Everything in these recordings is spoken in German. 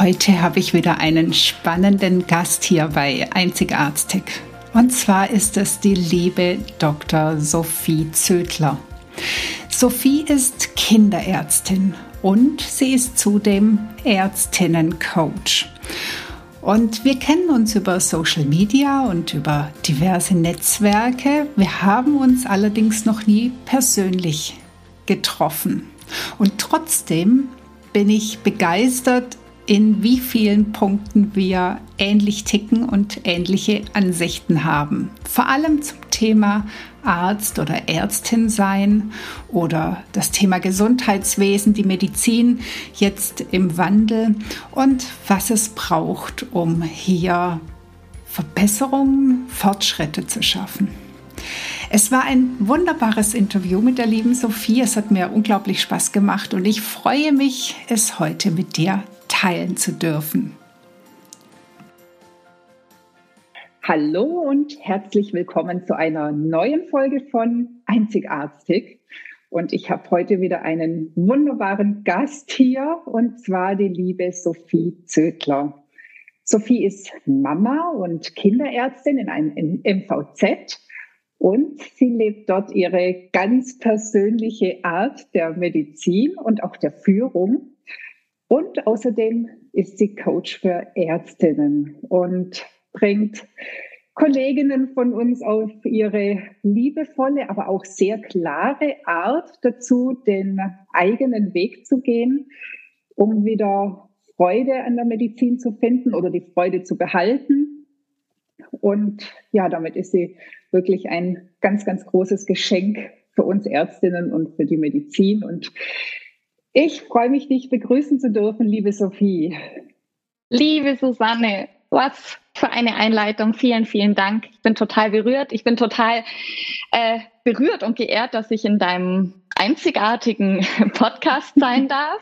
Heute habe ich wieder einen spannenden Gast hier bei Einzigartig. Und zwar ist es die liebe Dr. Sophie Zödler. Sophie ist Kinderärztin und sie ist zudem Ärztinnencoach. Und wir kennen uns über Social Media und über diverse Netzwerke. Wir haben uns allerdings noch nie persönlich getroffen. Und trotzdem bin ich begeistert in wie vielen Punkten wir ähnlich ticken und ähnliche Ansichten haben. Vor allem zum Thema Arzt oder Ärztin sein oder das Thema Gesundheitswesen, die Medizin jetzt im Wandel und was es braucht, um hier Verbesserungen, Fortschritte zu schaffen. Es war ein wunderbares Interview mit der lieben Sophie. Es hat mir unglaublich Spaß gemacht und ich freue mich, es heute mit dir teilen zu dürfen. Hallo und herzlich willkommen zu einer neuen Folge von Einzigartig. Und ich habe heute wieder einen wunderbaren Gast hier, und zwar die liebe Sophie Zödler. Sophie ist Mama und Kinderärztin in einem MVZ und sie lebt dort ihre ganz persönliche Art der Medizin und auch der Führung. Und außerdem ist sie Coach für Ärztinnen und bringt Kolleginnen von uns auf ihre liebevolle, aber auch sehr klare Art dazu, den eigenen Weg zu gehen, um wieder Freude an der Medizin zu finden oder die Freude zu behalten. Und ja, damit ist sie wirklich ein ganz, ganz großes Geschenk für uns Ärztinnen und für die Medizin. Und ich freue mich, dich begrüßen zu dürfen, liebe Sophie. Liebe Susanne, was für eine Einleitung. Vielen, vielen Dank. Ich bin total berührt. Ich bin total äh, berührt und geehrt, dass ich in deinem einzigartigen Podcast sein darf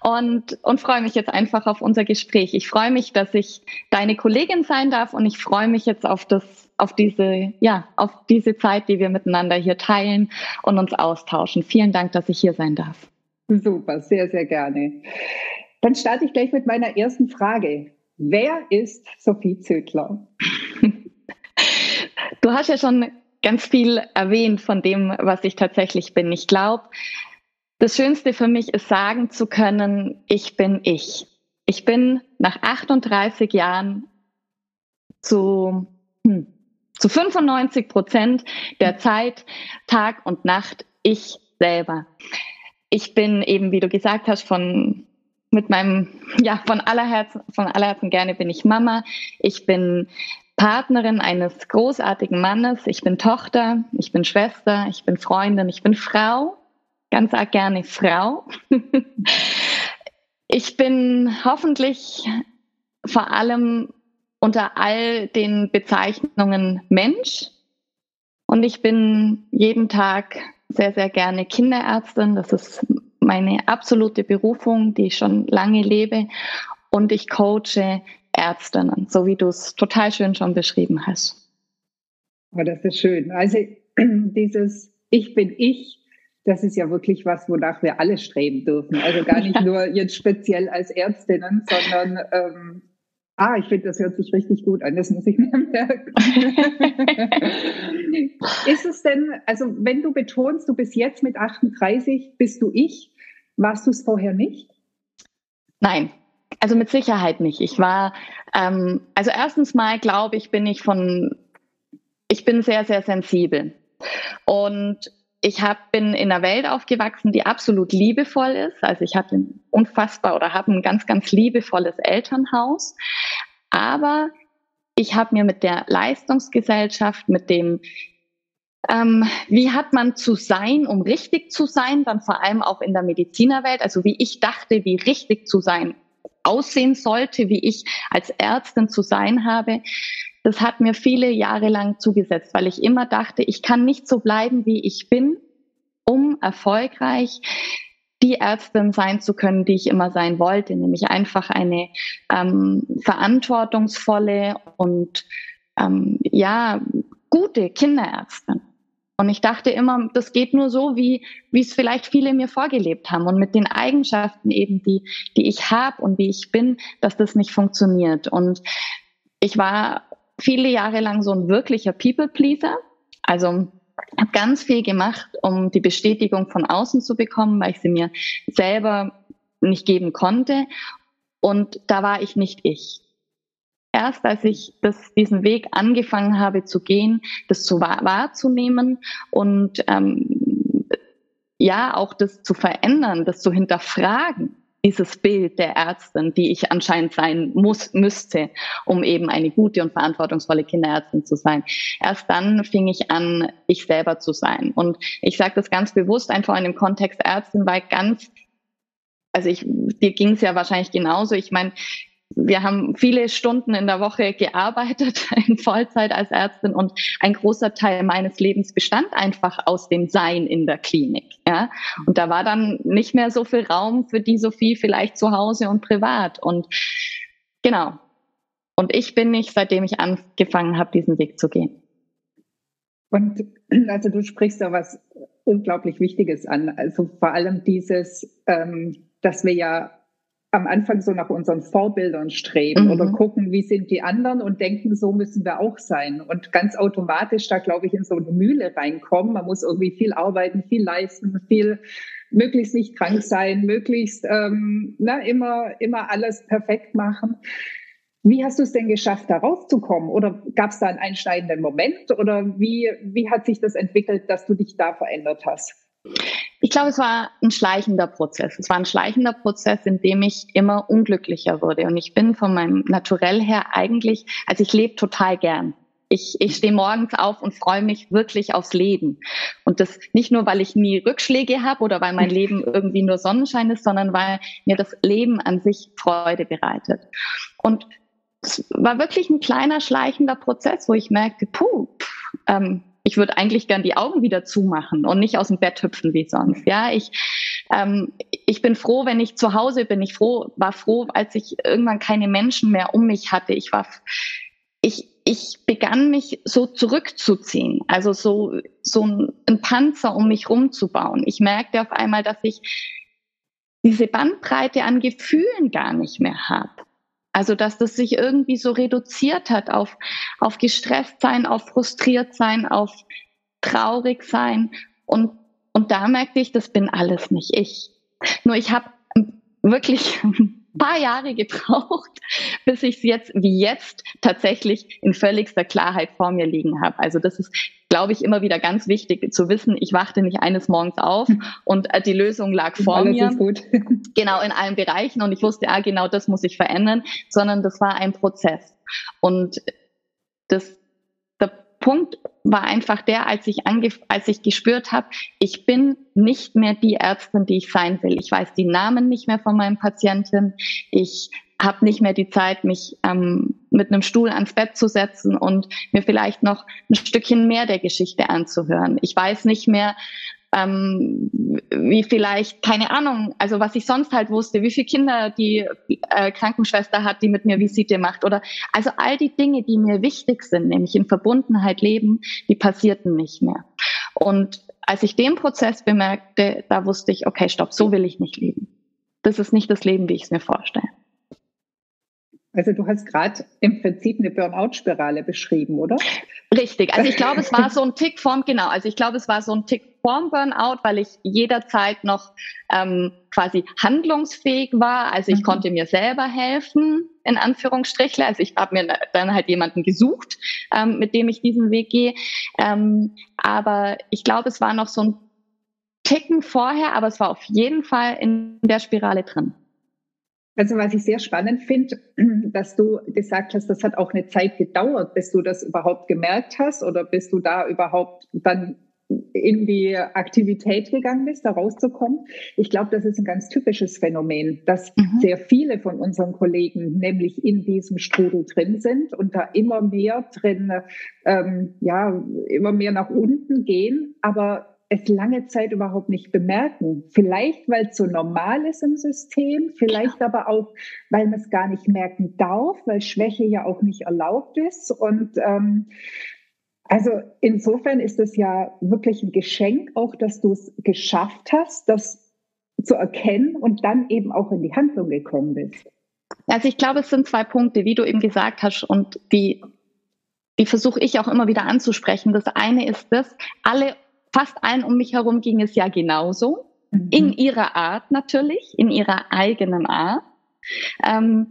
und, und freue mich jetzt einfach auf unser Gespräch. Ich freue mich, dass ich deine Kollegin sein darf und ich freue mich jetzt auf das, auf diese, ja, auf diese Zeit, die wir miteinander hier teilen und uns austauschen. Vielen Dank, dass ich hier sein darf. Super, sehr, sehr gerne. Dann starte ich gleich mit meiner ersten Frage. Wer ist Sophie Zödler? Du hast ja schon ganz viel erwähnt von dem, was ich tatsächlich bin. Ich glaube, das Schönste für mich ist sagen zu können, ich bin ich. Ich bin nach 38 Jahren zu, hm, zu 95 Prozent der Zeit, Tag und Nacht, ich selber ich bin eben, wie du gesagt hast, von mit meinem, ja, von aller Herzen, von aller Herzen gerne bin ich Mama. Ich bin Partnerin eines großartigen Mannes. Ich bin Tochter, ich bin Schwester, ich bin Freundin, ich bin Frau. Ganz arg gerne Frau. ich bin hoffentlich vor allem unter all den Bezeichnungen Mensch. Und ich bin jeden Tag sehr, sehr gerne Kinderärztin. Das ist meine absolute Berufung, die ich schon lange lebe. Und ich coache Ärztinnen, so wie du es total schön schon beschrieben hast. Oh, das ist schön. Also dieses Ich bin ich, das ist ja wirklich was, wonach wir alle streben dürfen. Also gar nicht nur jetzt speziell als Ärztinnen, sondern ähm, Ah, ich finde, das hört sich richtig gut an. Das muss ich mir merken. ist es denn, also wenn du betonst, du bist jetzt mit 38, bist du ich, warst du es vorher nicht? Nein, also mit Sicherheit nicht. Ich war, ähm, also erstens mal glaube ich, bin ich von, ich bin sehr, sehr sensibel. Und ich hab, bin in einer Welt aufgewachsen, die absolut liebevoll ist. Also ich hatte ein unfassbar oder habe ein ganz, ganz liebevolles Elternhaus. Aber ich habe mir mit der Leistungsgesellschaft, mit dem, ähm, wie hat man zu sein, um richtig zu sein, dann vor allem auch in der Medizinerwelt, also wie ich dachte, wie richtig zu sein aussehen sollte, wie ich als Ärztin zu sein habe, das hat mir viele Jahre lang zugesetzt, weil ich immer dachte, ich kann nicht so bleiben, wie ich bin, um erfolgreich die Ärztin sein zu können, die ich immer sein wollte, nämlich einfach eine ähm, verantwortungsvolle und ähm, ja gute Kinderärztin. Und ich dachte immer, das geht nur so, wie, wie es vielleicht viele mir vorgelebt haben und mit den Eigenschaften eben, die, die ich habe und wie ich bin, dass das nicht funktioniert. Und ich war viele Jahre lang so ein wirklicher People-Pleaser. Also habe ganz viel gemacht, um die Bestätigung von außen zu bekommen, weil ich sie mir selber nicht geben konnte. Und da war ich nicht ich. Erst als ich das, diesen Weg angefangen habe zu gehen, das zu wahr, wahrzunehmen und ähm, ja auch das zu verändern, das zu hinterfragen, dieses Bild der Ärztin, die ich anscheinend sein muss, müsste, um eben eine gute und verantwortungsvolle Kinderärztin zu sein. Erst dann fing ich an, ich selber zu sein. Und ich sage das ganz bewusst einfach in dem Kontext Ärztin, weil ganz, also ich, dir ging es ja wahrscheinlich genauso. Ich meine, wir haben viele Stunden in der Woche gearbeitet in Vollzeit als Ärztin und ein großer Teil meines Lebens bestand einfach aus dem Sein in der Klinik. Ja? Und da war dann nicht mehr so viel Raum für die Sophie vielleicht zu Hause und privat. Und genau. Und ich bin nicht, seitdem ich angefangen habe, diesen Weg zu gehen. Und also du sprichst da was unglaublich Wichtiges an. Also vor allem dieses, ähm, dass wir ja am Anfang so nach unseren Vorbildern streben mhm. oder gucken, wie sind die anderen und denken, so müssen wir auch sein. Und ganz automatisch da, glaube ich, in so eine Mühle reinkommen. Man muss irgendwie viel arbeiten, viel leisten, viel möglichst nicht krank sein, möglichst ähm, na, immer, immer alles perfekt machen. Wie hast du es denn geschafft, da rauszukommen? Oder gab es da einen einschneidenden Moment? Oder wie, wie hat sich das entwickelt, dass du dich da verändert hast? Ich glaube, es war ein schleichender Prozess. Es war ein schleichender Prozess, in dem ich immer unglücklicher wurde. Und ich bin von meinem Naturell her eigentlich, also ich lebe total gern. Ich, ich stehe morgens auf und freue mich wirklich aufs Leben. Und das nicht nur, weil ich nie Rückschläge habe oder weil mein Leben irgendwie nur Sonnenschein ist, sondern weil mir das Leben an sich Freude bereitet. Und es war wirklich ein kleiner, schleichender Prozess, wo ich merkte, puh, ähm, ich würde eigentlich gern die Augen wieder zumachen und nicht aus dem Bett hüpfen wie sonst. Ja, ich, ähm, ich bin froh, wenn ich zu Hause bin. Ich froh, war froh, als ich irgendwann keine Menschen mehr um mich hatte. Ich war, ich, ich begann mich so zurückzuziehen, also so, so ein Panzer um mich rumzubauen. Ich merkte auf einmal, dass ich diese Bandbreite an Gefühlen gar nicht mehr habe. Also, dass das sich irgendwie so reduziert hat auf, auf gestresst sein, auf frustriert sein, auf traurig sein. Und, und da merkte ich, das bin alles nicht ich. Nur ich habe wirklich paar Jahre gebraucht, bis ich es jetzt wie jetzt tatsächlich in völligster Klarheit vor mir liegen habe. Also das ist, glaube ich, immer wieder ganz wichtig zu wissen. Ich wachte nicht eines Morgens auf und äh, die Lösung lag vor Alles mir. Ist gut. Genau in allen Bereichen und ich wusste, ah, genau das muss ich verändern, sondern das war ein Prozess. Und das Punkt war einfach der, als ich, als ich gespürt habe, ich bin nicht mehr die Ärztin, die ich sein will. Ich weiß die Namen nicht mehr von meinen Patienten. Ich habe nicht mehr die Zeit, mich ähm, mit einem Stuhl ans Bett zu setzen und mir vielleicht noch ein Stückchen mehr der Geschichte anzuhören. Ich weiß nicht mehr, ähm, wie vielleicht, keine Ahnung, also was ich sonst halt wusste, wie viele Kinder die äh, Krankenschwester hat, die mit mir Visite macht oder also all die Dinge, die mir wichtig sind, nämlich in Verbundenheit leben, die passierten nicht mehr. Und als ich den Prozess bemerkte, da wusste ich, okay, stopp, so will ich nicht leben. Das ist nicht das Leben, wie ich es mir vorstelle. Also du hast gerade im Prinzip eine Burnout-Spirale beschrieben, oder? Richtig. Also ich glaube, es war so ein Tick vorm, genau, also ich glaube, es war so ein Tick vorm Burnout, weil ich jederzeit noch ähm, quasi handlungsfähig war. Also ich mhm. konnte mir selber helfen, in Anführungsstrichle. Also ich habe mir dann halt jemanden gesucht, ähm, mit dem ich diesen Weg gehe. Ähm, aber ich glaube, es war noch so ein Ticken vorher, aber es war auf jeden Fall in der Spirale drin. Also was ich sehr spannend finde, dass du gesagt hast, das hat auch eine Zeit gedauert, bis du das überhaupt gemerkt hast oder bis du da überhaupt dann in die Aktivität gegangen bist, da rauszukommen. Ich glaube, das ist ein ganz typisches Phänomen, dass mhm. sehr viele von unseren Kollegen nämlich in diesem Strudel drin sind und da immer mehr drin, ähm, ja, immer mehr nach unten gehen, aber es lange Zeit überhaupt nicht bemerken. Vielleicht, weil es so normal ist im System, vielleicht ja. aber auch, weil man es gar nicht merken darf, weil Schwäche ja auch nicht erlaubt ist. Und ähm, also insofern ist es ja wirklich ein Geschenk, auch dass du es geschafft hast, das zu erkennen und dann eben auch in die Handlung gekommen bist. Also ich glaube, es sind zwei Punkte, wie du eben gesagt hast, und die, die versuche ich auch immer wieder anzusprechen. Das eine ist das, alle fast allen um mich herum ging es ja genauso. Mhm. In ihrer Art natürlich, in ihrer eigenen Art. Ähm,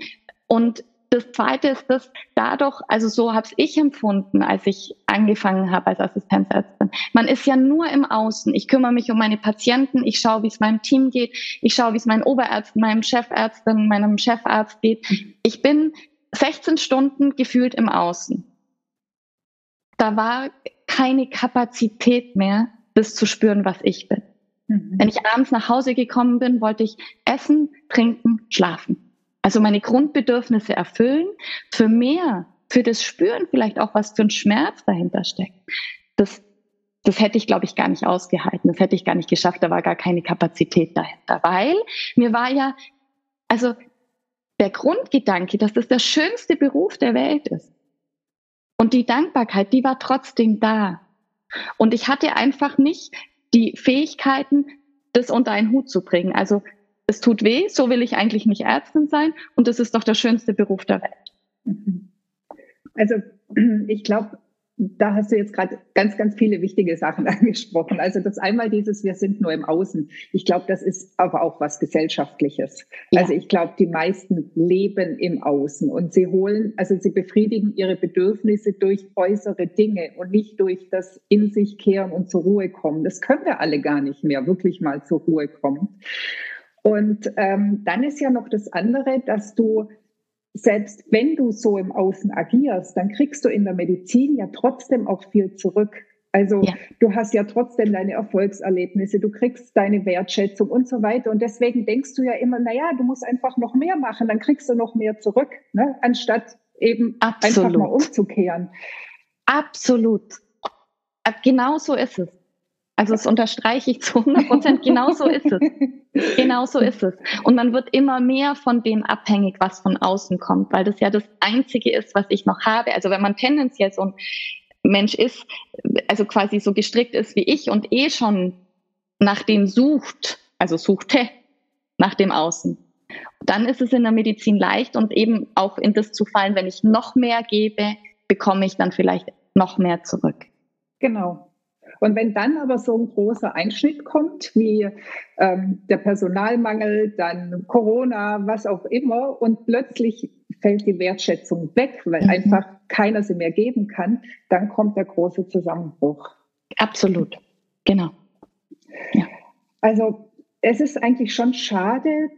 und das Zweite ist, dass dadurch, also so habe ich empfunden, als ich angefangen habe als Assistenzärztin. Man ist ja nur im Außen. Ich kümmere mich um meine Patienten, ich schaue, wie es meinem Team geht, ich schaue, wie es meinen Oberärzten, meinem Chefärztin, meinem Chefarzt geht. Ich bin 16 Stunden gefühlt im Außen. Da war keine Kapazität mehr, das zu spüren, was ich bin. Mhm. Wenn ich abends nach Hause gekommen bin, wollte ich essen, trinken, schlafen. Also meine Grundbedürfnisse erfüllen. Für mehr, für das Spüren vielleicht auch, was für ein Schmerz dahinter steckt. Das, das hätte ich, glaube ich, gar nicht ausgehalten. Das hätte ich gar nicht geschafft. Da war gar keine Kapazität dahinter. Weil mir war ja, also der Grundgedanke, dass das der schönste Beruf der Welt ist. Und die Dankbarkeit, die war trotzdem da. Und ich hatte einfach nicht die Fähigkeiten, das unter einen Hut zu bringen. Also es tut weh, so will ich eigentlich nicht Ärztin sein und das ist doch der schönste Beruf der Welt. Mhm. Also ich glaube, da hast du jetzt gerade ganz, ganz viele wichtige Sachen angesprochen. Also das einmal dieses, wir sind nur im Außen. Ich glaube, das ist aber auch was Gesellschaftliches. Ja. Also ich glaube, die meisten leben im Außen und sie holen, also sie befriedigen ihre Bedürfnisse durch äußere Dinge und nicht durch das in sich kehren und zur Ruhe kommen. Das können wir alle gar nicht mehr, wirklich mal zur Ruhe kommen. Und ähm, dann ist ja noch das andere, dass du selbst wenn du so im Außen agierst, dann kriegst du in der Medizin ja trotzdem auch viel zurück. Also ja. du hast ja trotzdem deine Erfolgserlebnisse, du kriegst deine Wertschätzung und so weiter. Und deswegen denkst du ja immer, na ja, du musst einfach noch mehr machen, dann kriegst du noch mehr zurück, ne? anstatt eben Absolut. einfach mal umzukehren. Absolut. Äh, genau so ist es. Also das unterstreiche ich zu 100 Prozent. Genau so ist es. Genau so ist es. Und man wird immer mehr von dem abhängig, was von außen kommt, weil das ja das Einzige ist, was ich noch habe. Also wenn man tendenziell so ein Mensch ist, also quasi so gestrickt ist wie ich und eh schon nach dem sucht, also suchte nach dem Außen, dann ist es in der Medizin leicht und eben auch in das zu fallen, wenn ich noch mehr gebe, bekomme ich dann vielleicht noch mehr zurück. Genau. Und wenn dann aber so ein großer Einschnitt kommt, wie ähm, der Personalmangel, dann Corona, was auch immer, und plötzlich fällt die Wertschätzung weg, weil mhm. einfach keiner sie mehr geben kann, dann kommt der große Zusammenbruch. Absolut, genau. Ja. Also es ist eigentlich schon schade,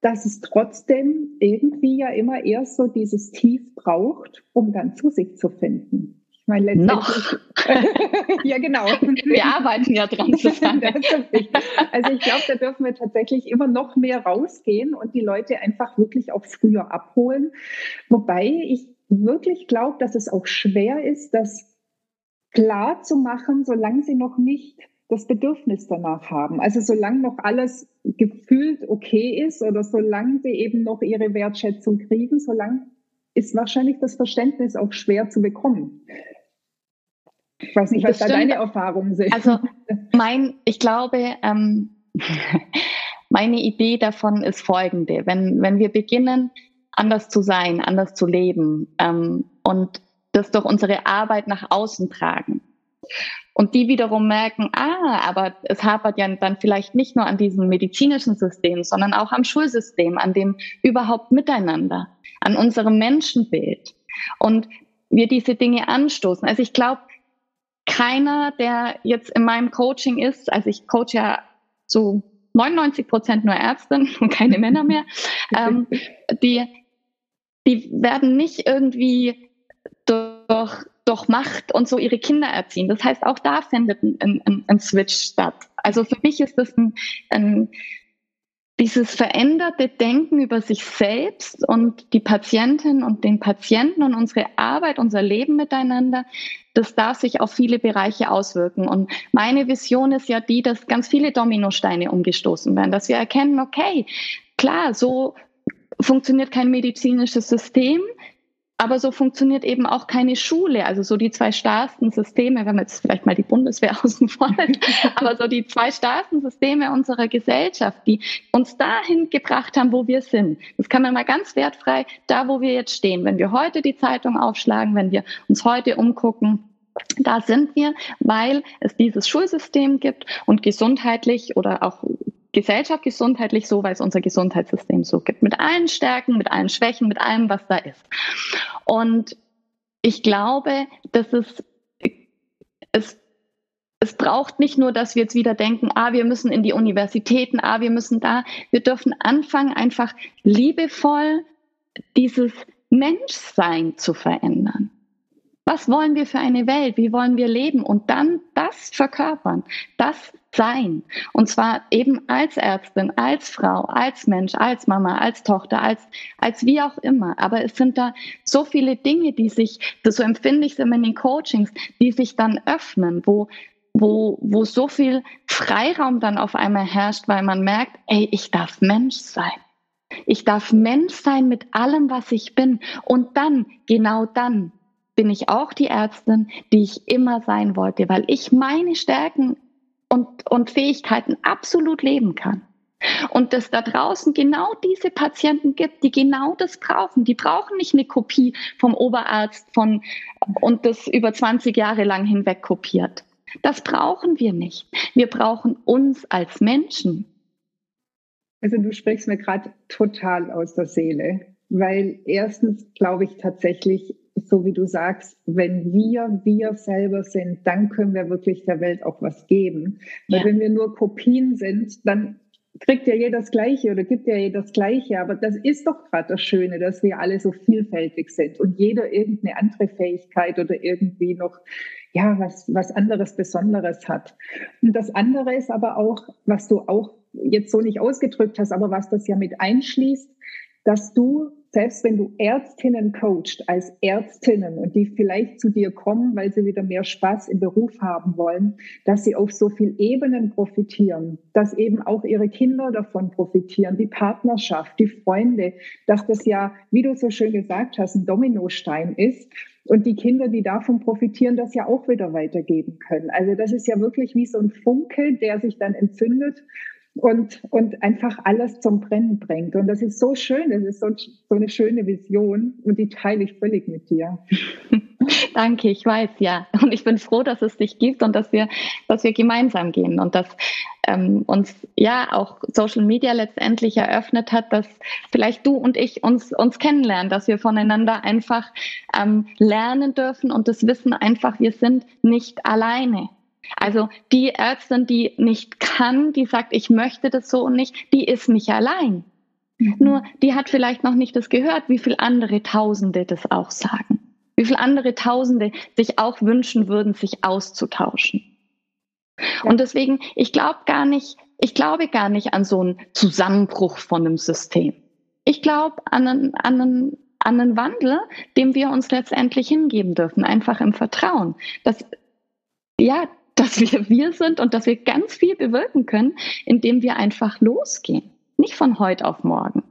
dass es trotzdem irgendwie ja immer erst so dieses Tief braucht, um dann zu sich zu finden meine, Noch. ja, genau. Wir arbeiten ja dran zusammen. also ich glaube, da dürfen wir tatsächlich immer noch mehr rausgehen und die Leute einfach wirklich auch früher abholen. Wobei ich wirklich glaube, dass es auch schwer ist, das klar zu machen, solange sie noch nicht das Bedürfnis danach haben. Also solange noch alles gefühlt okay ist oder solange sie eben noch ihre Wertschätzung kriegen, solange ist wahrscheinlich das Verständnis auch schwer zu bekommen. Ich weiß nicht, was da deine Erfahrungen sind. Also mein, ich glaube, ähm, meine Idee davon ist folgende. Wenn, wenn wir beginnen, anders zu sein, anders zu leben ähm, und das durch unsere Arbeit nach außen tragen und die wiederum merken, ah, aber es hapert ja dann vielleicht nicht nur an diesem medizinischen System, sondern auch am Schulsystem, an dem überhaupt Miteinander, an unserem Menschenbild und wir diese Dinge anstoßen. Also ich glaube, keiner, der jetzt in meinem Coaching ist, also ich coach ja so 99 Prozent nur Ärzte und keine Männer mehr, ähm, die, die werden nicht irgendwie durch, doch Macht und so ihre Kinder erziehen. Das heißt, auch da findet ein, ein, ein Switch statt. Also für mich ist das ein, ein dieses veränderte Denken über sich selbst und die Patientin und den Patienten und unsere Arbeit, unser Leben miteinander, das darf sich auf viele Bereiche auswirken. Und meine Vision ist ja die, dass ganz viele Dominosteine umgestoßen werden, dass wir erkennen, okay, klar, so funktioniert kein medizinisches System. Aber so funktioniert eben auch keine Schule. Also so die zwei starrsten Systeme, wenn man jetzt vielleicht mal die Bundeswehr außen vor aber so die zwei starrsten Systeme unserer Gesellschaft, die uns dahin gebracht haben, wo wir sind. Das kann man mal ganz wertfrei, da wo wir jetzt stehen. Wenn wir heute die Zeitung aufschlagen, wenn wir uns heute umgucken, da sind wir, weil es dieses Schulsystem gibt und gesundheitlich oder auch Gesellschaft gesundheitlich so, weil es unser Gesundheitssystem so gibt. Mit allen Stärken, mit allen Schwächen, mit allem, was da ist. Und ich glaube, dass es, es, es braucht nicht nur, dass wir jetzt wieder denken, ah, wir müssen in die Universitäten, ah, wir müssen da. Wir dürfen anfangen, einfach liebevoll dieses Menschsein zu verändern. Was wollen wir für eine Welt? Wie wollen wir leben? Und dann das verkörpern, das sein. Und zwar eben als Ärztin, als Frau, als Mensch, als Mama, als Tochter, als, als wie auch immer. Aber es sind da so viele Dinge, die sich, so empfinde ich es immer in den Coachings, die sich dann öffnen, wo, wo, wo so viel Freiraum dann auf einmal herrscht, weil man merkt, ey, ich darf Mensch sein. Ich darf Mensch sein mit allem, was ich bin. Und dann, genau dann, bin ich auch die Ärztin, die ich immer sein wollte, weil ich meine Stärken und, und Fähigkeiten absolut leben kann. Und dass da draußen genau diese Patienten gibt, die genau das brauchen. Die brauchen nicht eine Kopie vom Oberarzt von, und das über 20 Jahre lang hinweg kopiert. Das brauchen wir nicht. Wir brauchen uns als Menschen. Also du sprichst mir gerade total aus der Seele, weil erstens glaube ich tatsächlich, so wie du sagst, wenn wir wir selber sind, dann können wir wirklich der Welt auch was geben. Weil wenn wir nur Kopien sind, dann kriegt ja jeder das Gleiche oder gibt ja jeder das Gleiche. Aber das ist doch gerade das Schöne, dass wir alle so vielfältig sind und jeder irgendeine andere Fähigkeit oder irgendwie noch, ja, was, was anderes Besonderes hat. Und das andere ist aber auch, was du auch jetzt so nicht ausgedrückt hast, aber was das ja mit einschließt, dass du selbst wenn du Ärztinnen coacht als Ärztinnen und die vielleicht zu dir kommen, weil sie wieder mehr Spaß im Beruf haben wollen, dass sie auf so viel Ebenen profitieren, dass eben auch ihre Kinder davon profitieren, die Partnerschaft, die Freunde, dass das ja, wie du so schön gesagt hast, ein Dominostein ist und die Kinder, die davon profitieren, das ja auch wieder weitergeben können. Also das ist ja wirklich wie so ein Funke, der sich dann entzündet und, und einfach alles zum Brennen bringt. Und das ist so schön, das ist so, so eine schöne Vision und die teile ich völlig mit dir. Danke, ich weiß, ja. Und ich bin froh, dass es dich gibt und dass wir, dass wir gemeinsam gehen und dass ähm, uns ja auch Social Media letztendlich eröffnet hat, dass vielleicht du und ich uns, uns kennenlernen, dass wir voneinander einfach ähm, lernen dürfen und das Wissen einfach, wir sind nicht alleine. Also die Ärztin, die nicht kann, die sagt, ich möchte das so und nicht, die ist nicht allein. Mhm. Nur die hat vielleicht noch nicht das gehört, wie viele andere Tausende das auch sagen. Wie viele andere Tausende sich auch wünschen würden, sich auszutauschen. Ja. Und deswegen, ich glaube gar nicht, ich glaube gar nicht an so einen Zusammenbruch von einem System. Ich glaube an einen, an einen an einen Wandel, dem wir uns letztendlich hingeben dürfen, einfach im Vertrauen, dass ja, dass wir wir sind und dass wir ganz viel bewirken können, indem wir einfach losgehen. Nicht von heute auf morgen.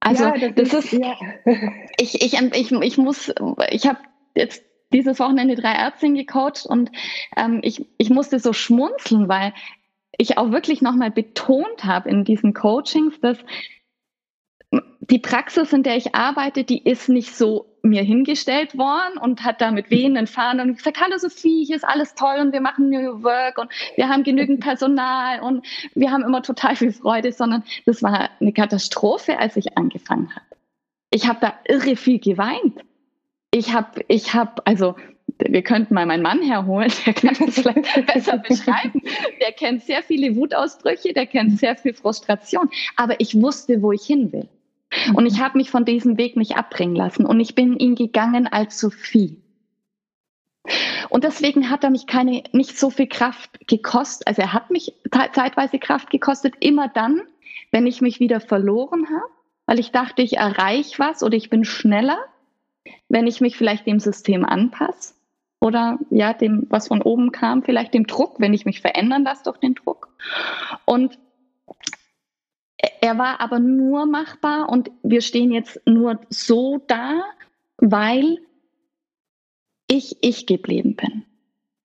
Also ja, das, das, ist, ist ja. ich, ich, ich, ich muss, ich habe jetzt dieses Wochenende drei Ärztinnen gecoacht und ähm, ich, ich musste so schmunzeln, weil ich auch wirklich nochmal betont habe in diesen Coachings, dass die Praxis, in der ich arbeite, die ist nicht so mir hingestellt worden und hat da mit wehenden Fahnen und gesagt, hallo Sophie, hier ist alles toll und wir machen New Work und wir haben genügend Personal und wir haben immer total viel Freude, sondern das war eine Katastrophe, als ich angefangen habe. Ich habe da irre viel geweint. Ich habe, ich habe, also wir könnten mal meinen Mann herholen, der kann das vielleicht besser beschreiben. Der kennt sehr viele Wutausbrüche, der kennt sehr viel Frustration. Aber ich wusste, wo ich hin will. Und ich habe mich von diesem Weg nicht abbringen lassen. Und ich bin ihn gegangen als Sophie. Und deswegen hat er mich keine, nicht so viel Kraft gekostet. Also er hat mich zeitweise Kraft gekostet, immer dann, wenn ich mich wieder verloren habe, weil ich dachte, ich erreiche was oder ich bin schneller, wenn ich mich vielleicht dem System anpasse oder ja, dem, was von oben kam, vielleicht dem Druck, wenn ich mich verändern lasse durch den Druck. Und er war aber nur machbar und wir stehen jetzt nur so da, weil ich ich geblieben bin.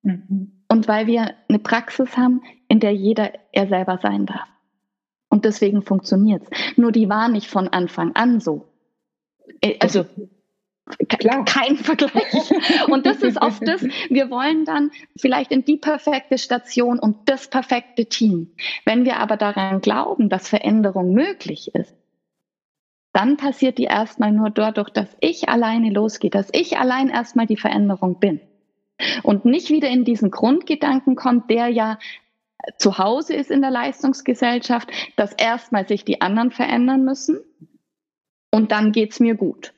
Mhm. Und weil wir eine Praxis haben, in der jeder er selber sein darf. Und deswegen funktioniert es. Nur die war nicht von Anfang an so. Äh, also Klar. kein Vergleich. Und das ist oft das, wir wollen dann vielleicht in die perfekte Station und das perfekte Team. Wenn wir aber daran glauben, dass Veränderung möglich ist, dann passiert die erstmal nur dadurch, dass ich alleine losgehe, dass ich allein erstmal die Veränderung bin. Und nicht wieder in diesen Grundgedanken kommt, der ja zu Hause ist in der Leistungsgesellschaft, dass erstmal sich die anderen verändern müssen und dann geht's mir gut.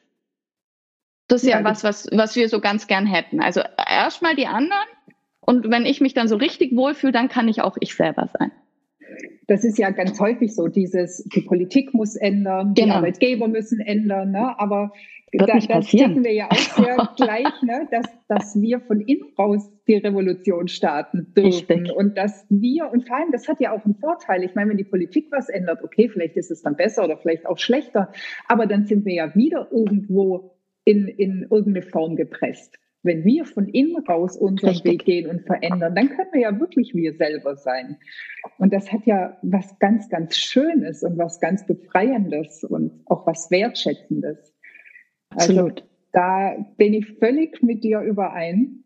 Das ist ja, ja was, was, was wir so ganz gern hätten. Also erstmal die anderen und wenn ich mich dann so richtig wohlfühle, dann kann ich auch ich selber sein. Das ist ja ganz häufig so, dieses, die Politik muss ändern, genau. die Arbeitgeber müssen ändern, ne? aber Wird da, das denken wir ja auch sehr gleich, ne? dass, dass wir von innen raus die Revolution starten dürfen Richtig. und dass wir, und vor allem, das hat ja auch einen Vorteil, ich meine, wenn die Politik was ändert, okay, vielleicht ist es dann besser oder vielleicht auch schlechter, aber dann sind wir ja wieder irgendwo in, in irgendeine Form gepresst. Wenn wir von innen raus unseren Richtig. Weg gehen und verändern, dann können wir ja wirklich wir selber sein. Und das hat ja was ganz, ganz Schönes und was ganz Befreiendes und auch was Wertschätzendes. Also Absolut. Also da bin ich völlig mit dir überein.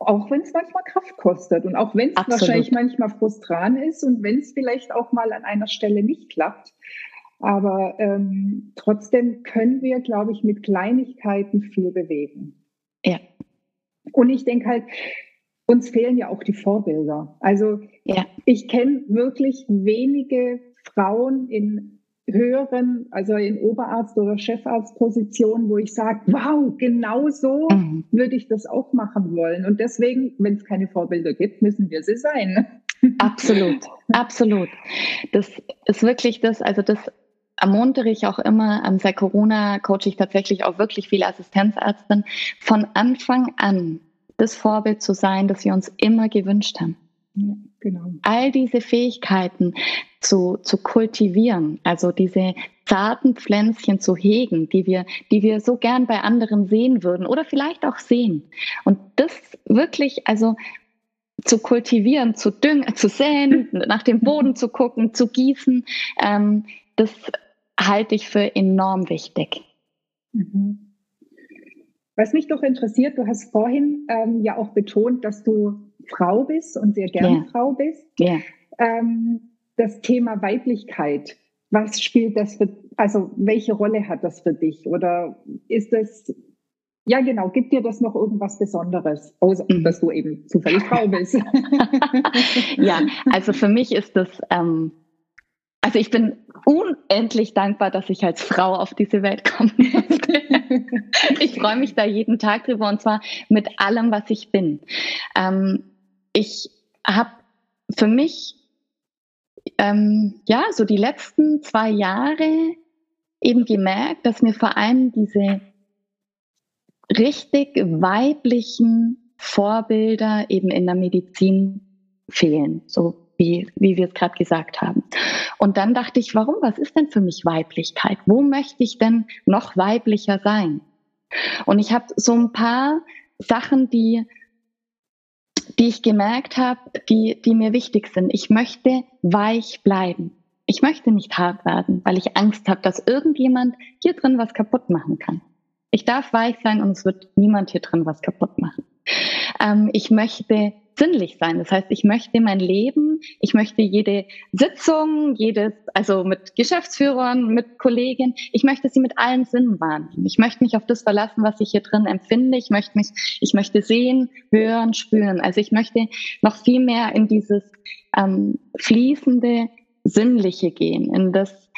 Auch wenn es manchmal Kraft kostet und auch wenn es wahrscheinlich manchmal frustran ist und wenn es vielleicht auch mal an einer Stelle nicht klappt. Aber ähm, trotzdem können wir, glaube ich, mit Kleinigkeiten viel bewegen. Ja. Und ich denke halt, uns fehlen ja auch die Vorbilder. Also ja. ich kenne wirklich wenige Frauen in höheren, also in Oberarzt- oder Chefarztpositionen, wo ich sage, wow, genau so mhm. würde ich das auch machen wollen. Und deswegen, wenn es keine Vorbilder gibt, müssen wir sie sein. Absolut, absolut. Das ist wirklich das, also das ermuntere ich auch immer, ähm, seit Corona coache ich tatsächlich auch wirklich viele Assistenzärztinnen, von Anfang an das Vorbild zu sein, das wir uns immer gewünscht haben. Ja, genau. All diese Fähigkeiten zu, zu kultivieren, also diese zarten Pflänzchen zu hegen, die wir, die wir so gern bei anderen sehen würden oder vielleicht auch sehen. Und das wirklich, also zu kultivieren, zu düngen, zu säen, nach dem Boden zu gucken, zu gießen, ähm, das halte ich für enorm wichtig. Mhm. Was mich doch interessiert, du hast vorhin ähm, ja auch betont, dass du Frau bist und sehr gerne yeah. Frau bist. Yeah. Ähm, das Thema Weiblichkeit, was spielt das für, also welche Rolle hat das für dich? Oder ist das, ja genau, gibt dir das noch irgendwas Besonderes, außer mhm. dass du eben zufällig Frau bist? ja, also für mich ist das, ähm, also ich bin unendlich dankbar, dass ich als Frau auf diese Welt komme. ich freue mich da jeden Tag drüber und zwar mit allem, was ich bin. Ähm, ich habe für mich ähm, ja so die letzten zwei Jahre eben gemerkt, dass mir vor allem diese richtig weiblichen Vorbilder eben in der Medizin fehlen. So wie, wie wir es gerade gesagt haben. Und dann dachte ich, warum? Was ist denn für mich Weiblichkeit? Wo möchte ich denn noch weiblicher sein? Und ich habe so ein paar Sachen, die, die ich gemerkt habe, die, die mir wichtig sind. Ich möchte weich bleiben. Ich möchte nicht hart werden, weil ich Angst habe, dass irgendjemand hier drin was kaputt machen kann. Ich darf weich sein und es wird niemand hier drin was kaputt machen. Ähm, ich möchte sinnlich sein. Das heißt, ich möchte mein Leben, ich möchte jede Sitzung, jedes, also mit Geschäftsführern, mit Kollegen, ich möchte sie mit allen Sinnen wahrnehmen. Ich möchte mich auf das verlassen, was ich hier drin empfinde. Ich möchte mich, ich möchte sehen, hören, spüren. Also ich möchte noch viel mehr in dieses ähm, fließende, sinnliche gehen, in das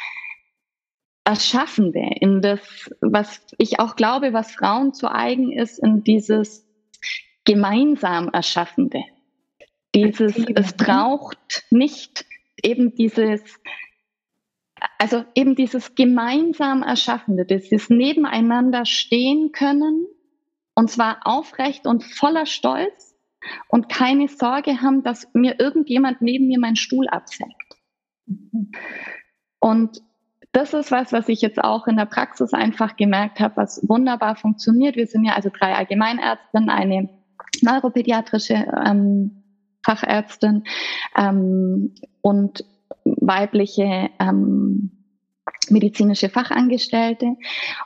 Erschaffende, in das, was ich auch glaube, was Frauen zu eigen ist, in dieses gemeinsam Erschaffende. Dieses, es braucht nicht eben dieses, also eben dieses gemeinsam Erschaffende, dieses Nebeneinander stehen können und zwar aufrecht und voller Stolz und keine Sorge haben, dass mir irgendjemand neben mir meinen Stuhl absägt. Und das ist was, was ich jetzt auch in der Praxis einfach gemerkt habe, was wunderbar funktioniert. Wir sind ja also drei Allgemeinärztinnen, eine neuropädiatrische ähm, Fachärztin ähm, und weibliche ähm, medizinische Fachangestellte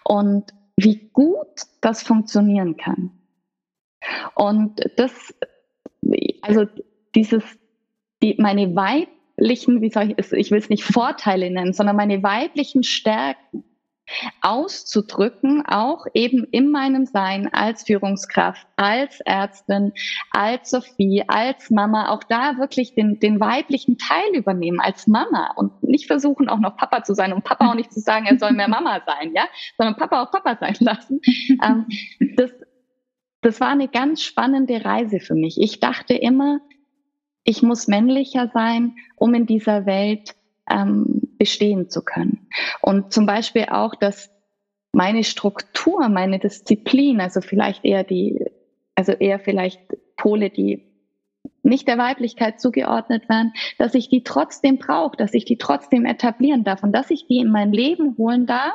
und wie gut das funktionieren kann. Und das, also dieses, die, meine weiblichen, wie soll ich, ich will es nicht Vorteile nennen, sondern meine weiblichen Stärken auszudrücken, auch eben in meinem Sein als Führungskraft, als Ärztin, als Sophie, als Mama, auch da wirklich den, den weiblichen Teil übernehmen als Mama und nicht versuchen, auch noch Papa zu sein und Papa auch nicht zu sagen, er soll mehr Mama sein, ja, sondern Papa auch Papa sein lassen. Ähm, das, das war eine ganz spannende Reise für mich. Ich dachte immer, ich muss männlicher sein, um in dieser Welt ähm, bestehen zu können. Und zum Beispiel auch, dass meine Struktur, meine Disziplin, also vielleicht eher die, also eher vielleicht Pole, die nicht der Weiblichkeit zugeordnet werden, dass ich die trotzdem brauche, dass ich die trotzdem etablieren darf und dass ich die in mein Leben holen darf,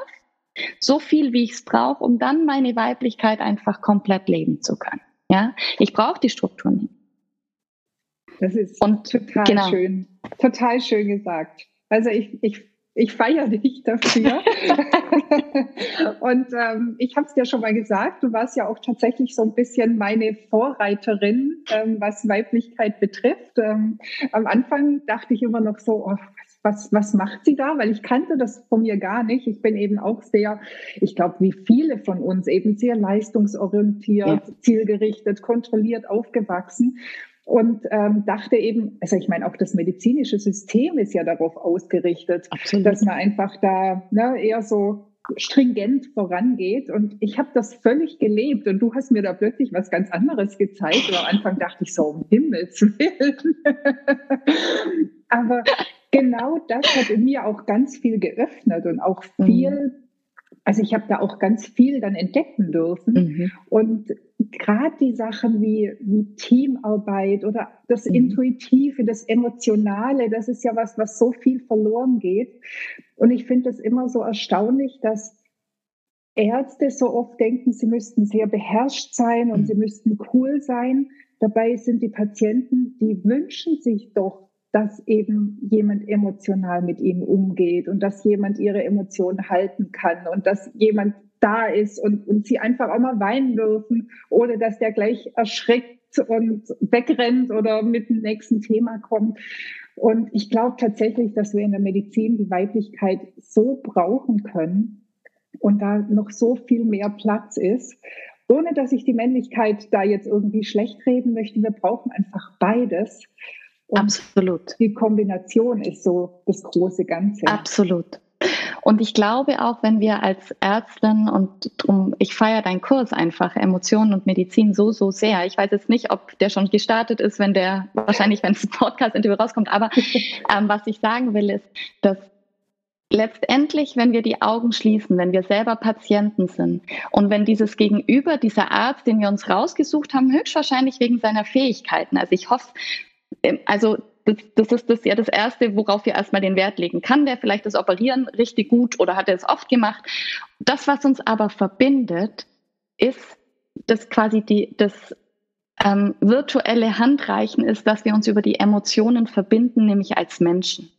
so viel wie ich es brauche, um dann meine Weiblichkeit einfach komplett leben zu können. Ja, ich brauche die Strukturen nicht. Das ist und, total genau. schön, total schön gesagt. Also ich, ich, ich feiere dich dafür. und ähm, ich habe es dir schon mal gesagt, du warst ja auch tatsächlich so ein bisschen meine Vorreiterin, ähm, was Weiblichkeit betrifft. Ähm, am Anfang dachte ich immer noch so, oh, was, was macht sie da? Weil ich kannte das von mir gar nicht. Ich bin eben auch sehr, ich glaube, wie viele von uns eben sehr leistungsorientiert, ja. zielgerichtet, kontrolliert aufgewachsen und ähm, dachte eben, also ich meine, auch das medizinische System ist ja darauf ausgerichtet, Absolut. dass man einfach da ne, eher so stringent vorangeht. Und ich habe das völlig gelebt und du hast mir da plötzlich was ganz anderes gezeigt. Und am Anfang dachte ich so, um Himmels Willen. Aber genau das hat in mir auch ganz viel geöffnet und auch mhm. viel also ich habe da auch ganz viel dann entdecken dürfen. Mhm. Und gerade die Sachen wie, wie Teamarbeit oder das mhm. Intuitive, das Emotionale, das ist ja was, was so viel verloren geht. Und ich finde es immer so erstaunlich, dass Ärzte so oft denken, sie müssten sehr beherrscht sein und mhm. sie müssten cool sein. Dabei sind die Patienten, die wünschen sich doch dass eben jemand emotional mit ihnen umgeht und dass jemand ihre Emotionen halten kann und dass jemand da ist und, und sie einfach auch mal weinen dürfen, ohne dass der gleich erschreckt und wegrennt oder mit dem nächsten Thema kommt. Und ich glaube tatsächlich, dass wir in der Medizin die Weiblichkeit so brauchen können und da noch so viel mehr Platz ist. Ohne dass ich die Männlichkeit da jetzt irgendwie schlecht reden möchte, wir brauchen einfach beides. Und Absolut. Die Kombination ist so das große Ganze. Absolut. Und ich glaube auch, wenn wir als Ärztin und drum, ich feiere deinen Kurs einfach, Emotionen und Medizin so, so sehr. Ich weiß jetzt nicht, ob der schon gestartet ist, wenn der, wahrscheinlich, wenn das Podcast-Interview rauskommt, aber ähm, was ich sagen will, ist, dass letztendlich, wenn wir die Augen schließen, wenn wir selber Patienten sind und wenn dieses Gegenüber, dieser Arzt, den wir uns rausgesucht haben, höchstwahrscheinlich wegen seiner Fähigkeiten, also ich hoffe, also das, das ist das ja das Erste, worauf wir erstmal den Wert legen. Kann der vielleicht das Operieren richtig gut oder hat er es oft gemacht? Das, was uns aber verbindet, ist das quasi die, das ähm, virtuelle Handreichen ist, dass wir uns über die Emotionen verbinden, nämlich als Menschen.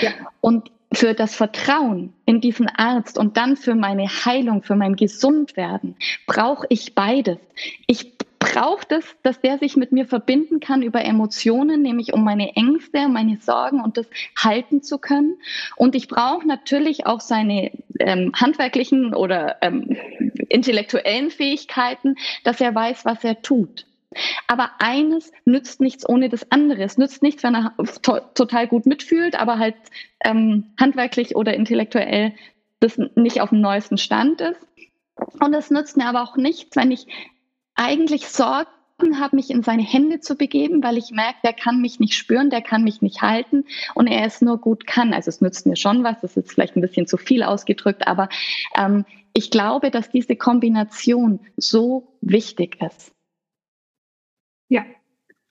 Ja. Und für das Vertrauen in diesen Arzt und dann für meine Heilung, für mein Gesundwerden brauche ich beides. Ich braucht es, dass der sich mit mir verbinden kann über Emotionen, nämlich um meine Ängste, meine Sorgen und das halten zu können. Und ich brauche natürlich auch seine ähm, handwerklichen oder ähm, intellektuellen Fähigkeiten, dass er weiß, was er tut. Aber eines nützt nichts ohne das andere. Es nützt nichts, wenn er to total gut mitfühlt, aber halt ähm, handwerklich oder intellektuell das nicht auf dem neuesten Stand ist. Und es nützt mir aber auch nichts, wenn ich eigentlich sorg, habe, mich in seine Hände zu begeben, weil ich merke, der kann mich nicht spüren, der kann mich nicht halten und er es nur gut kann. Also es nützt mir schon was, das ist jetzt vielleicht ein bisschen zu viel ausgedrückt, aber ähm, ich glaube, dass diese Kombination so wichtig ist. Ja,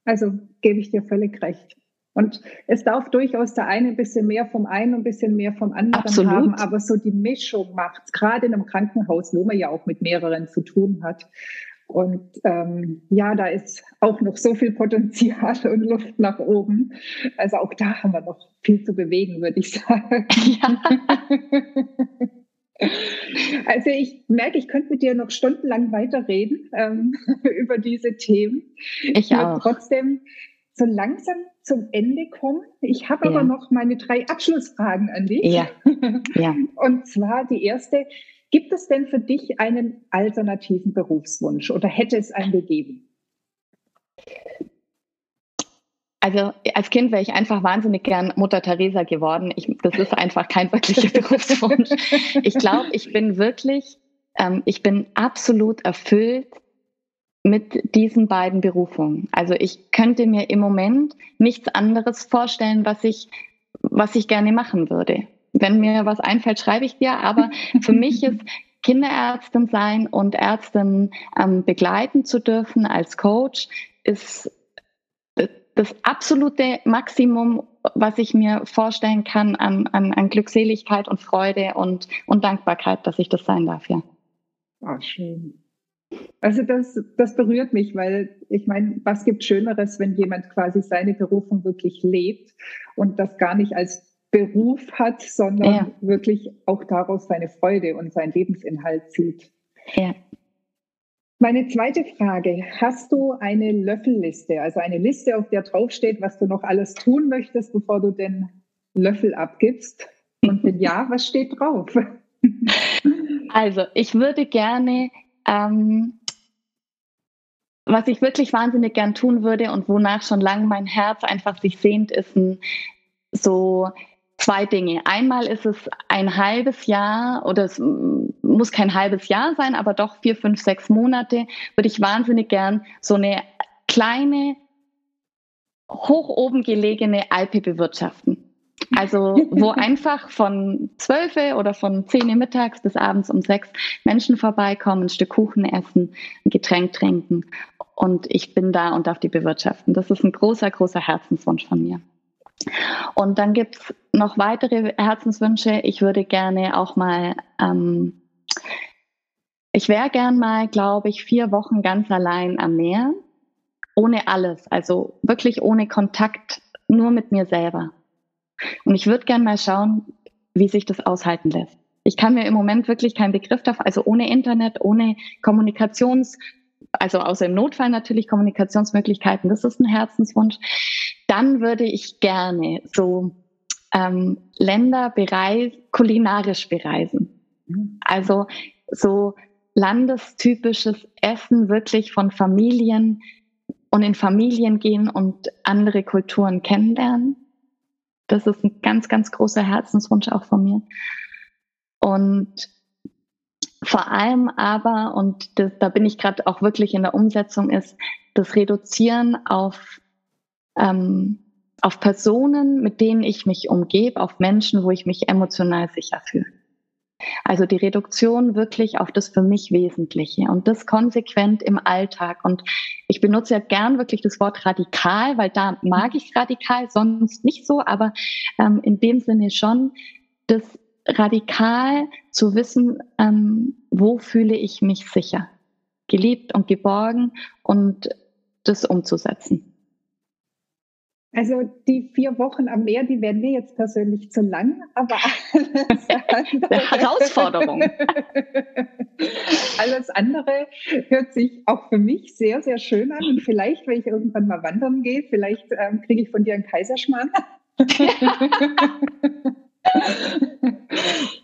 also gebe ich dir völlig recht. Und es darf durchaus der eine ein bisschen mehr vom einen und ein bisschen mehr vom anderen Absolut. haben, aber so die Mischung macht es, gerade in einem Krankenhaus, wo man ja auch mit mehreren zu tun hat. Und ähm, ja, da ist auch noch so viel Potenzial und Luft nach oben. Also auch da haben wir noch viel zu bewegen, würde ich sagen. Ja. Also ich merke, ich könnte mit dir noch stundenlang weiterreden ähm, über diese Themen. Ich auch. Trotzdem so langsam zum Ende kommen. Ich habe ja. aber noch meine drei Abschlussfragen an dich. Ja. ja. Und zwar die erste, gibt es denn für dich einen alternativen Berufswunsch oder hätte es einen gegeben? Also als Kind wäre ich einfach wahnsinnig gern Mutter Teresa geworden. Ich, das ist einfach kein wirklicher Berufswunsch. Ich glaube, ich bin wirklich, ähm, ich bin absolut erfüllt mit diesen beiden Berufungen. Also ich könnte mir im Moment nichts anderes vorstellen, was ich, was ich gerne machen würde. Wenn mir was einfällt, schreibe ich dir. Aber für mich ist Kinderärztin sein und Ärztin ähm, begleiten zu dürfen als Coach ist das absolute Maximum, was ich mir vorstellen kann an, an, an Glückseligkeit und Freude und, und Dankbarkeit, dass ich das sein darf, ja. Ah, schön. Also das, das berührt mich, weil ich meine, was gibt Schöneres, wenn jemand quasi seine Berufung wirklich lebt und das gar nicht als Beruf hat, sondern ja. wirklich auch daraus seine Freude und seinen Lebensinhalt zieht. Ja. Meine zweite Frage, hast du eine Löffelliste, also eine Liste, auf der draufsteht, was du noch alles tun möchtest, bevor du den Löffel abgibst? Und wenn ja, was steht drauf? Also, ich würde gerne, ähm, was ich wirklich wahnsinnig gern tun würde und wonach schon lange mein Herz einfach sich sehnt, ist ein so zwei Dinge. Einmal ist es ein halbes Jahr oder es muss kein halbes Jahr sein, aber doch vier, fünf, sechs Monate würde ich wahnsinnig gern so eine kleine, hoch oben gelegene Alpe bewirtschaften. Also wo einfach von zwölf oder von zehn mittags bis abends um sechs Menschen vorbeikommen, ein Stück Kuchen essen, ein Getränk trinken und ich bin da und darf die bewirtschaften. Das ist ein großer, großer Herzenswunsch von mir. Und dann gibt es noch weitere Herzenswünsche. Ich würde gerne auch mal, ähm, ich wäre gern mal, glaube ich, vier Wochen ganz allein am Meer, ohne alles, also wirklich ohne Kontakt, nur mit mir selber. Und ich würde gern mal schauen, wie sich das aushalten lässt. Ich kann mir im Moment wirklich keinen Begriff dafür, also ohne Internet, ohne Kommunikations, also außer im Notfall natürlich Kommunikationsmöglichkeiten, das ist ein Herzenswunsch. Dann würde ich gerne so ähm, Länder bereis kulinarisch bereisen. Mhm. Also so landestypisches Essen wirklich von Familien und in Familien gehen und andere Kulturen kennenlernen. Das ist ein ganz, ganz großer Herzenswunsch auch von mir. Und vor allem aber, und das, da bin ich gerade auch wirklich in der Umsetzung, ist das Reduzieren auf, ähm, auf Personen, mit denen ich mich umgebe, auf Menschen, wo ich mich emotional sicher fühle. Also die Reduktion wirklich auf das für mich Wesentliche und das konsequent im Alltag. Und ich benutze ja gern wirklich das Wort radikal, weil da mag ich radikal, sonst nicht so, aber ähm, in dem Sinne schon, das radikal zu wissen, ähm, wo fühle ich mich sicher, geliebt und geborgen und das umzusetzen. Also die vier Wochen am Meer, die werden mir jetzt persönlich zu lang, aber alles andere, Herausforderung. alles andere hört sich auch für mich sehr, sehr schön an. Und vielleicht, wenn ich irgendwann mal wandern gehe, vielleicht ähm, kriege ich von dir einen Kaiserschmarrn.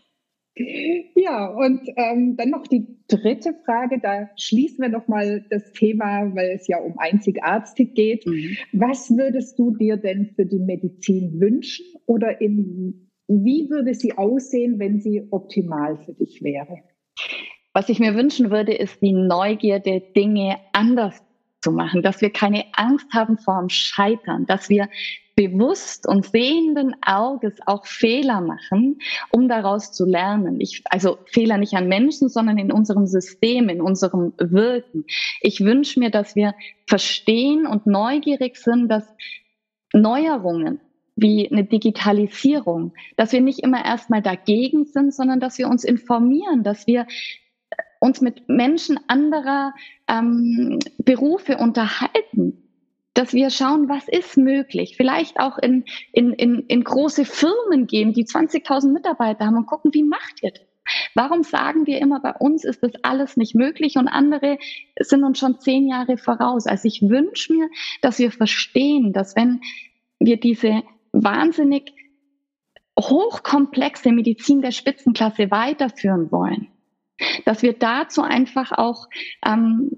Ja, und ähm, dann noch die dritte Frage, da schließen wir nochmal das Thema, weil es ja um Einzigartig geht. Mhm. Was würdest du dir denn für die Medizin wünschen oder in, wie würde sie aussehen, wenn sie optimal für dich wäre? Was ich mir wünschen würde, ist die Neugierde, Dinge anders zu machen, dass wir keine Angst haben vor dem Scheitern, dass wir bewusst und sehenden Auges auch Fehler machen, um daraus zu lernen. Ich, also Fehler nicht an Menschen, sondern in unserem System, in unserem Wirken. Ich wünsche mir, dass wir verstehen und neugierig sind, dass Neuerungen wie eine Digitalisierung, dass wir nicht immer erstmal dagegen sind, sondern dass wir uns informieren, dass wir uns mit Menschen anderer ähm, Berufe unterhalten, dass wir schauen, was ist möglich. Vielleicht auch in, in, in, in große Firmen gehen, die 20.000 Mitarbeiter haben und gucken, wie macht ihr das? Warum sagen wir immer, bei uns ist das alles nicht möglich und andere sind uns schon zehn Jahre voraus? Also ich wünsche mir, dass wir verstehen, dass wenn wir diese wahnsinnig hochkomplexe Medizin der Spitzenklasse weiterführen wollen, dass wir dazu einfach auch ähm,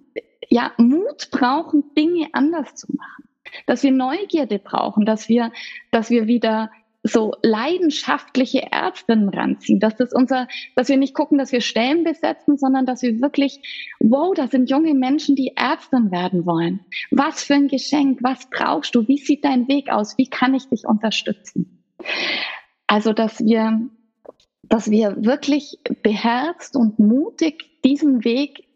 ja, Mut brauchen, Dinge anders zu machen, dass wir Neugierde brauchen, dass wir, dass wir wieder so leidenschaftliche Ärztinnen ranziehen, dass das unser, dass wir nicht gucken, dass wir Stellen besetzen, sondern dass wir wirklich, wow, da sind junge Menschen, die Ärztin werden wollen. Was für ein Geschenk, was brauchst du, wie sieht dein Weg aus, wie kann ich dich unterstützen? Also, dass wir, dass wir wirklich beherzt und mutig diesen Weg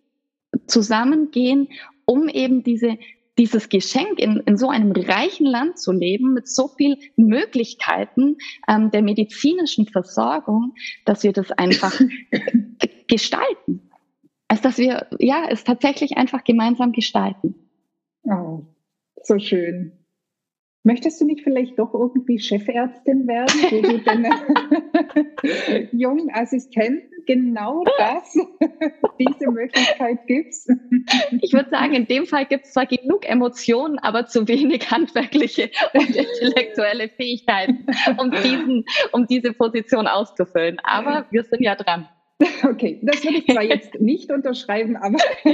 zusammengehen, um eben diese dieses Geschenk in, in so einem reichen Land zu leben, mit so viel Möglichkeiten ähm, der medizinischen Versorgung, dass wir das einfach gestalten. Also dass wir ja es tatsächlich einfach gemeinsam gestalten. Oh, so schön. Möchtest du nicht vielleicht doch irgendwie Chefärztin werden, wo du deine jungen Assistenten genau das, diese Möglichkeit gibst? Ich würde sagen, in dem Fall gibt es zwar genug Emotionen, aber zu wenig handwerkliche und intellektuelle Fähigkeiten, um, diesen, um diese Position auszufüllen. Aber wir sind ja dran. Okay, das würde ich zwar jetzt nicht unterschreiben, aber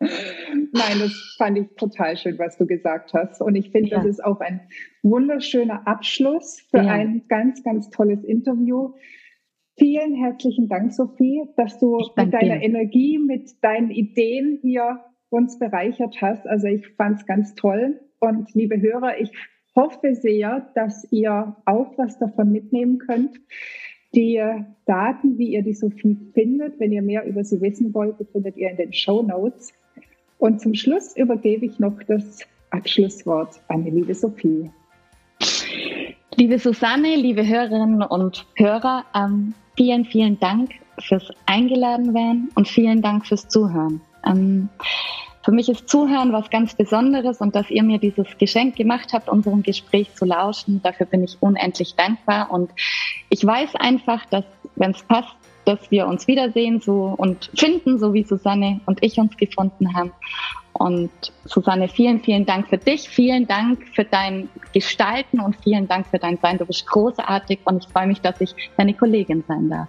nein, das fand ich total schön, was du gesagt hast. Und ich finde, ja. das ist auch ein wunderschöner Abschluss für ja. ein ganz, ganz tolles Interview. Vielen herzlichen Dank, Sophie, dass du mit deiner dir. Energie, mit deinen Ideen hier uns bereichert hast. Also ich fand es ganz toll. Und liebe Hörer, ich hoffe sehr, dass ihr auch was davon mitnehmen könnt. Die Daten, wie ihr die Sophie findet, wenn ihr mehr über sie wissen wollt, findet ihr in den Show Notes. Und zum Schluss übergebe ich noch das Abschlusswort an die liebe Sophie. Liebe Susanne, liebe Hörerinnen und Hörer, ähm, vielen, vielen Dank fürs Eingeladen werden und vielen Dank fürs Zuhören. Ähm, für mich ist Zuhören was ganz Besonderes und dass ihr mir dieses Geschenk gemacht habt, unserem Gespräch zu lauschen, dafür bin ich unendlich dankbar. Und ich weiß einfach, dass, wenn es passt, dass wir uns wiedersehen so und finden, so wie Susanne und ich uns gefunden haben. Und Susanne, vielen, vielen Dank für dich, vielen Dank für dein Gestalten und vielen Dank für dein Sein. Du bist großartig und ich freue mich, dass ich deine Kollegin sein darf.